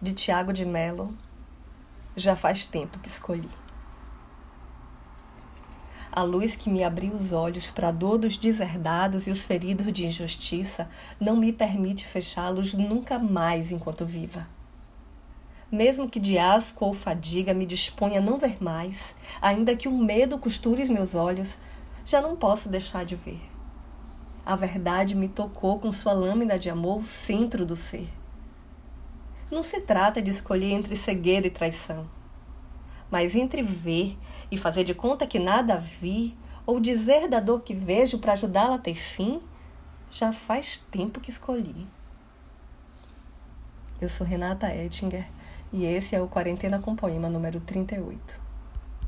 de Tiago de Mello, já faz tempo que escolhi. A luz que me abriu os olhos para a dor dos deserdados e os feridos de injustiça não me permite fechá-los nunca mais enquanto viva. Mesmo que de asco ou fadiga me disponha a não ver mais, ainda que o um medo costure os meus olhos, já não posso deixar de ver. A verdade me tocou com sua lâmina de amor o centro do ser. Não se trata de escolher entre cegueira e traição, mas entre ver e fazer de conta que nada vi, ou dizer da dor que vejo para ajudá-la a ter fim, já faz tempo que escolhi. Eu sou Renata Ettinger e esse é o Quarentena com Poema número 38.